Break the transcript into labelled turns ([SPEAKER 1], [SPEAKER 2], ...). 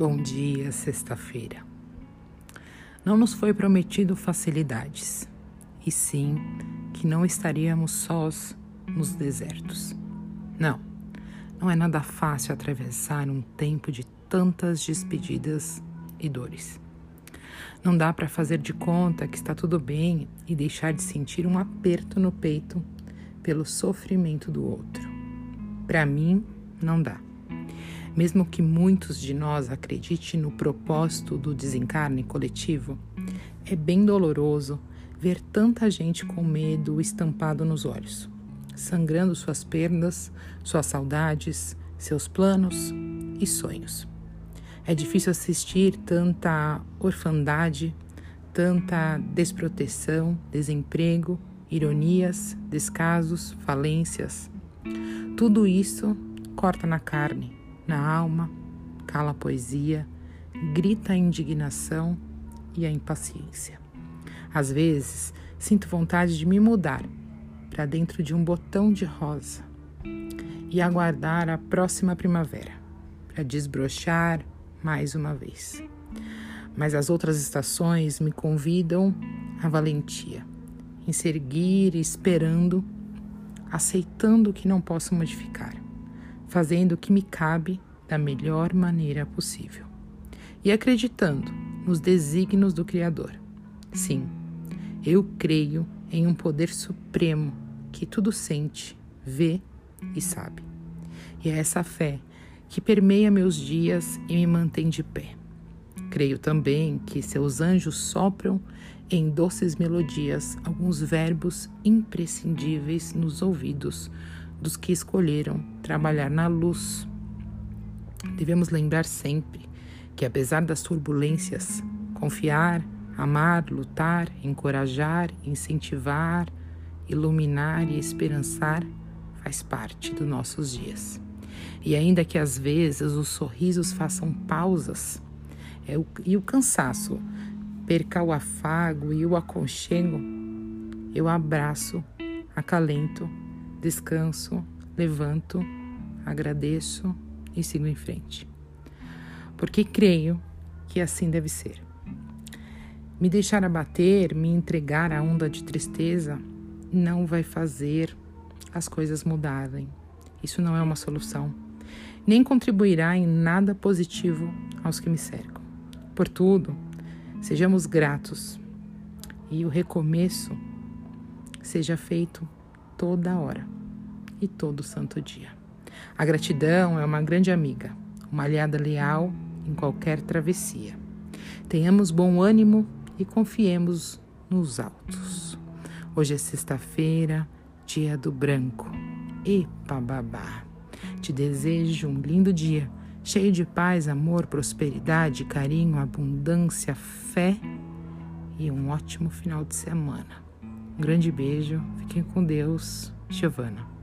[SPEAKER 1] Bom dia, sexta-feira. Não nos foi prometido facilidades, e sim que não estaríamos sós nos desertos. Não, não é nada fácil atravessar um tempo de tantas despedidas e dores. Não dá para fazer de conta que está tudo bem e deixar de sentir um aperto no peito pelo sofrimento do outro. Para mim, não dá. Mesmo que muitos de nós acreditem no propósito do desencarne coletivo, é bem doloroso ver tanta gente com medo estampado nos olhos, sangrando suas perdas, suas saudades, seus planos e sonhos. É difícil assistir tanta orfandade, tanta desproteção, desemprego, ironias, descasos, falências. Tudo isso corta na carne na alma, cala a poesia, grita a indignação e a impaciência. Às vezes, sinto vontade de me mudar para dentro de um botão de rosa e aguardar a próxima primavera para desbrochar mais uma vez. Mas as outras estações me convidam à valentia, em seguir esperando, aceitando o que não posso modificar fazendo o que me cabe da melhor maneira possível e acreditando nos desígnios do Criador. Sim, eu creio em um poder supremo que tudo sente, vê e sabe. E é essa fé que permeia meus dias e me mantém de pé. Creio também que seus anjos sopram em doces melodias alguns verbos imprescindíveis nos ouvidos dos que escolheram trabalhar na luz. Devemos lembrar sempre que, apesar das turbulências, confiar, amar, lutar, encorajar, incentivar, iluminar e esperançar faz parte dos nossos dias. E ainda que às vezes os sorrisos façam pausas é o, e o cansaço perca o afago e o aconchego, eu abraço, acalento descanso, levanto, agradeço e sigo em frente. Porque creio que assim deve ser. Me deixar abater, me entregar à onda de tristeza, não vai fazer as coisas mudarem. Isso não é uma solução, nem contribuirá em nada positivo aos que me cercam. Por tudo, sejamos gratos e o recomeço seja feito toda hora e todo santo dia. A gratidão é uma grande amiga, uma aliada leal em qualquer travessia. Tenhamos bom ânimo e confiemos nos altos. Hoje é sexta-feira, dia do branco. Epa babá! Te desejo um lindo dia, cheio de paz, amor, prosperidade, carinho, abundância, fé e um ótimo final de semana. Um grande beijo, fiquem com Deus, Giovana.